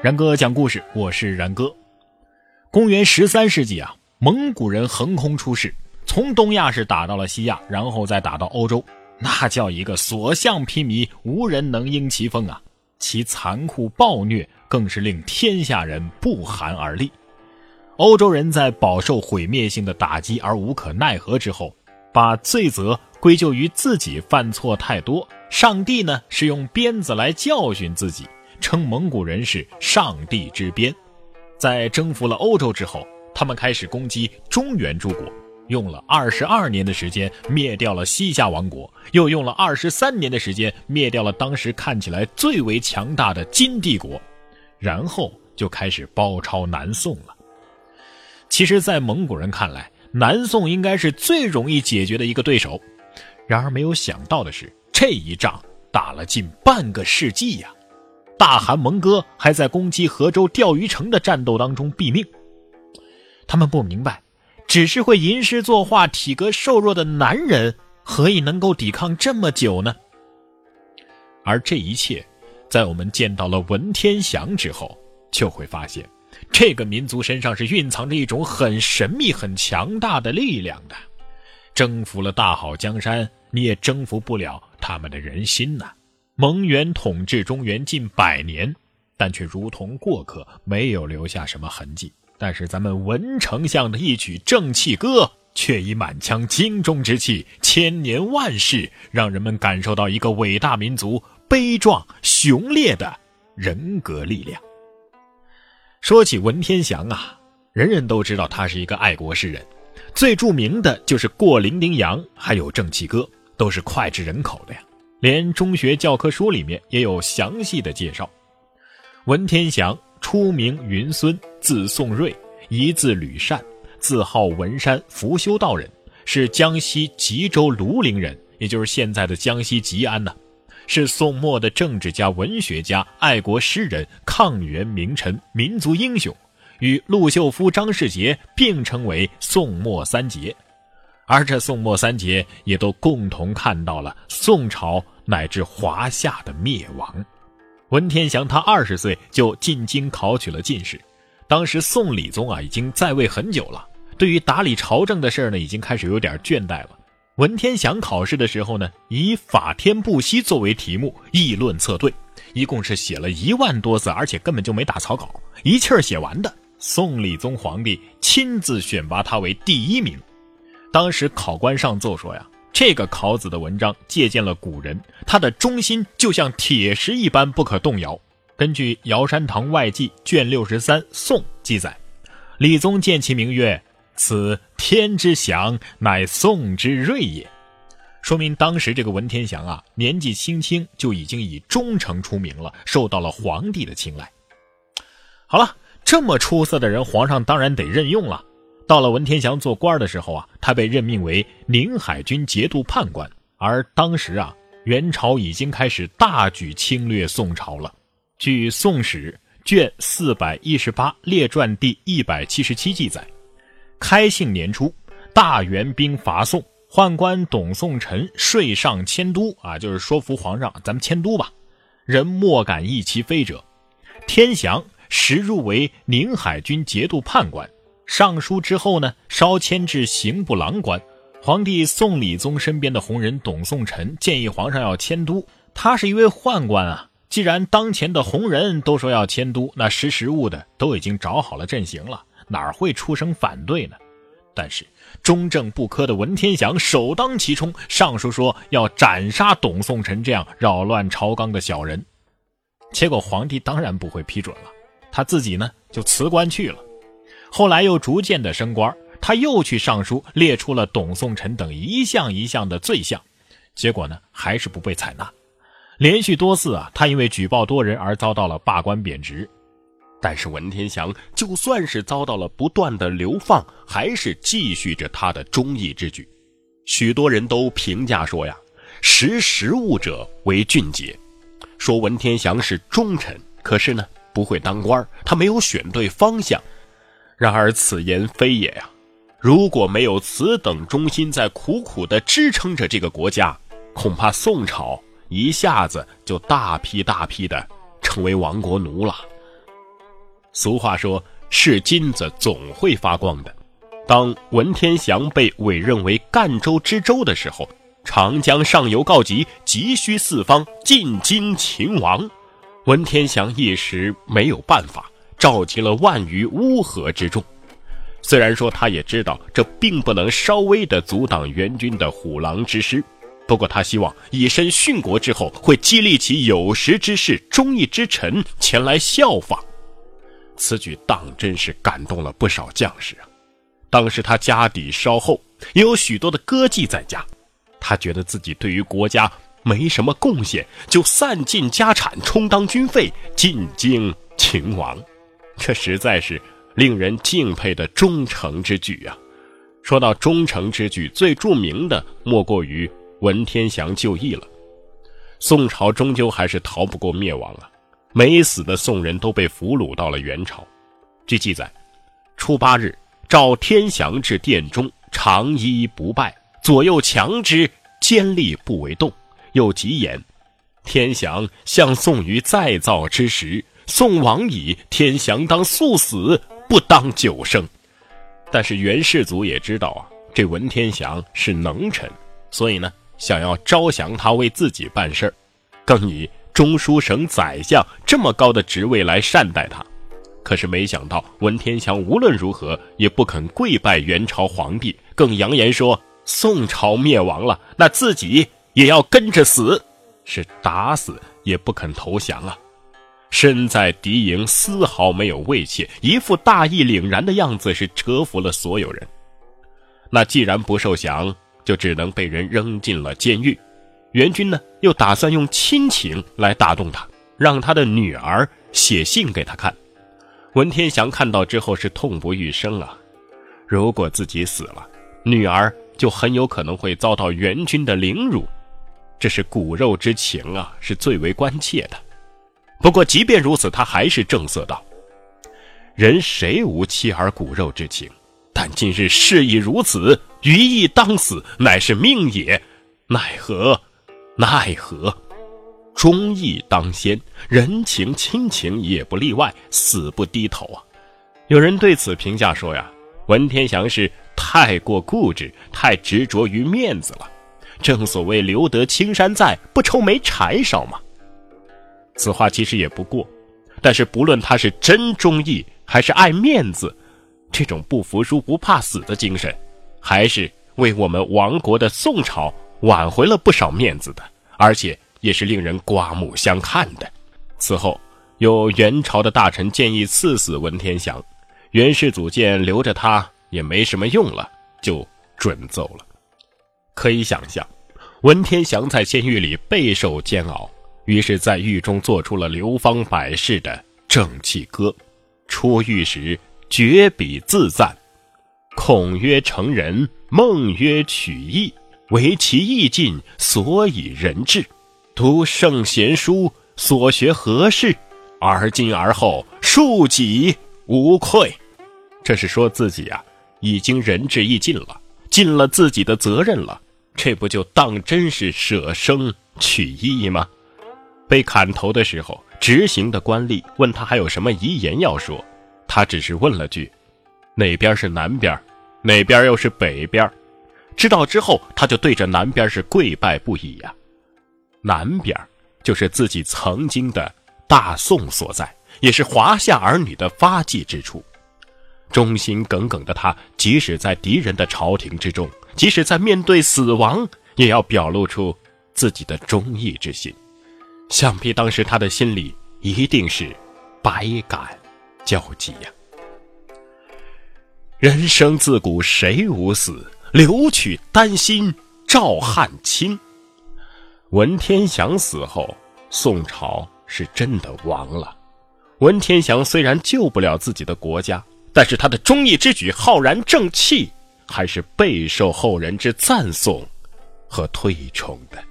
然哥讲故事，我是然哥。公元十三世纪啊，蒙古人横空出世，从东亚是打到了西亚，然后再打到欧洲，那叫一个所向披靡，无人能应其风啊！其残酷暴虐更是令天下人不寒而栗。欧洲人在饱受毁灭性的打击而无可奈何之后，把罪责归咎于自己犯错太多，上帝呢是用鞭子来教训自己。称蒙古人是上帝之鞭，在征服了欧洲之后，他们开始攻击中原诸国，用了二十二年的时间灭掉了西夏王国，又用了二十三年的时间灭掉了当时看起来最为强大的金帝国，然后就开始包抄南宋了。其实，在蒙古人看来，南宋应该是最容易解决的一个对手，然而没有想到的是，这一仗打了近半个世纪呀。大汗蒙哥还在攻击河州钓鱼城的战斗当中毙命。他们不明白，只是会吟诗作画、体格瘦弱的男人，何以能够抵抗这么久呢？而这一切，在我们见到了文天祥之后，就会发现，这个民族身上是蕴藏着一种很神秘、很强大的力量的。征服了大好江山，你也征服不了他们的人心呐。蒙元统治中原近百年，但却如同过客，没有留下什么痕迹。但是咱们文丞相的一曲《正气歌》，却以满腔精忠之气、千年万世，让人们感受到一个伟大民族悲壮雄烈的人格力量。说起文天祥啊，人人都知道他是一个爱国诗人，最著名的就是《过零丁洋》，还有《正气歌》，都是脍炙人口的呀。连中学教科书里面也有详细的介绍。文天祥初名云孙，字宋瑞，一字吕善，字号文山，福修道人，是江西吉州庐陵人，也就是现在的江西吉安呐。是宋末的政治家、文学家、爱国诗人、抗元名臣、民族英雄，与陆秀夫、张世杰并称为宋末三杰。而这宋末三杰也都共同看到了宋朝乃至华夏的灭亡。文天祥他二十岁就进京考取了进士，当时宋理宗啊已经在位很久了，对于打理朝政的事儿呢已经开始有点倦怠了。文天祥考试的时候呢，以“法天不息”作为题目，议论策对，一共是写了一万多字，而且根本就没打草稿，一气儿写完的。宋理宗皇帝亲自选拔他为第一名。当时考官上奏说呀，这个考子的文章借鉴了古人，他的忠心就像铁石一般不可动摇。根据《尧山堂外记》卷六十三《宋》记载，李宗见其名曰：“此天之祥，乃宋之瑞也。”说明当时这个文天祥啊，年纪轻轻就已经以忠诚出名了，受到了皇帝的青睐。好了，这么出色的人，皇上当然得任用了。到了文天祥做官的时候啊，他被任命为宁海军节度判官。而当时啊，元朝已经开始大举侵略宋朝了。据《宋史》卷四百一十八列传第一百七十七记载，开庆年初，大元兵伐宋，宦官董宋臣率上迁都啊，就是说服皇上，咱们迁都吧。人莫敢议其非者。天祥时入为宁海军节度判官。上书之后呢，稍迁至刑部郎官。皇帝宋理宗身边的红人董宋臣建议皇上要迁都，他是一位宦官啊。既然当前的红人都说要迁都，那识时务的都已经找好了阵型了，哪会出声反对呢？但是中正不科的文天祥首当其冲，上书说要斩杀董宋臣这样扰乱朝纲的小人。结果皇帝当然不会批准了，他自己呢就辞官去了。后来又逐渐的升官，他又去上书列出了董宋臣等一项一项的罪项，结果呢还是不被采纳。连续多次啊，他因为举报多人而遭到了罢官贬职。但是文天祥就算是遭到了不断的流放，还是继续着他的忠义之举。许多人都评价说呀：“识时务者为俊杰。”说文天祥是忠臣，可是呢不会当官，他没有选对方向。然而此言非也呀！如果没有此等忠心在苦苦的支撑着这个国家，恐怕宋朝一下子就大批大批的成为亡国奴了。俗话说：“是金子总会发光的。”当文天祥被委任为赣州知州的时候，长江上游告急，急需四方进京擒王。文天祥一时没有办法，召集了万余乌合之众。虽然说他也知道这并不能稍微的阻挡元军的虎狼之师，不过他希望以身殉国之后，会激励起有识之士、忠义之臣前来效仿。此举当真是感动了不少将士啊！当时他家底稍厚，也有许多的歌妓在家，他觉得自己对于国家没什么贡献，就散尽家产充当军费进京擒王，这实在是。令人敬佩的忠诚之举啊！说到忠诚之举，最著名的莫过于文天祥就义了。宋朝终究还是逃不过灭亡啊！没死的宋人都被俘虏到了元朝。据记载，初八日，召天祥至殿中，长揖不拜，左右强之，坚立不为动。又急言：“天祥向宋于再造之时，宋亡矣，天祥当速死。”不当久生，但是元世祖也知道啊，这文天祥是能臣，所以呢，想要招降他为自己办事儿，更以中书省宰相这么高的职位来善待他。可是没想到文天祥无论如何也不肯跪拜元朝皇帝，更扬言说宋朝灭亡了，那自己也要跟着死，是打死也不肯投降啊。身在敌营，丝毫没有畏怯，一副大义凛然的样子，是折服了所有人。那既然不受降，就只能被人扔进了监狱。元军呢，又打算用亲情来打动他，让他的女儿写信给他看。文天祥看到之后是痛不欲生啊！如果自己死了，女儿就很有可能会遭到元军的凌辱，这是骨肉之情啊，是最为关切的。不过，即便如此，他还是正色道：“人谁无妻儿骨肉之情？但今日事已如此，余亦当死，乃是命也。奈何？奈何？忠义当先，人情亲情也不例外，死不低头啊！”有人对此评价说：“呀，文天祥是太过固执，太执着于面子了。正所谓留得青山在，不愁没柴烧嘛。”此话其实也不过，但是不论他是真忠义还是爱面子，这种不服输、不怕死的精神，还是为我们亡国的宋朝挽回了不少面子的，而且也是令人刮目相看的。此后，有元朝的大臣建议赐死文天祥，元世祖见留着他也没什么用了，就准奏了。可以想象，文天祥在监狱里备受煎熬。于是，在狱中做出了流芳百世的《正气歌》，出狱时绝笔自赞：“孔曰成人，孟曰取义，唯其义尽，所以人至。读圣贤书，所学何事？而今而后，恕己无愧。”这是说自己啊，已经仁至义尽了，尽了自己的责任了，这不就当真是舍生取义吗？被砍头的时候，执行的官吏问他还有什么遗言要说，他只是问了句：“哪边是南边？哪边又是北边？”知道之后，他就对着南边是跪拜不已呀。南边就是自己曾经的大宋所在，也是华夏儿女的发迹之处。忠心耿耿的他，即使在敌人的朝廷之中，即使在面对死亡，也要表露出自己的忠义之心。想必当时他的心里一定是百感交集呀。人生自古谁无死，留取丹心照汗青。文天祥死后，宋朝是真的亡了。文天祥虽然救不了自己的国家，但是他的忠义之举、浩然正气，还是备受后人之赞颂和推崇的。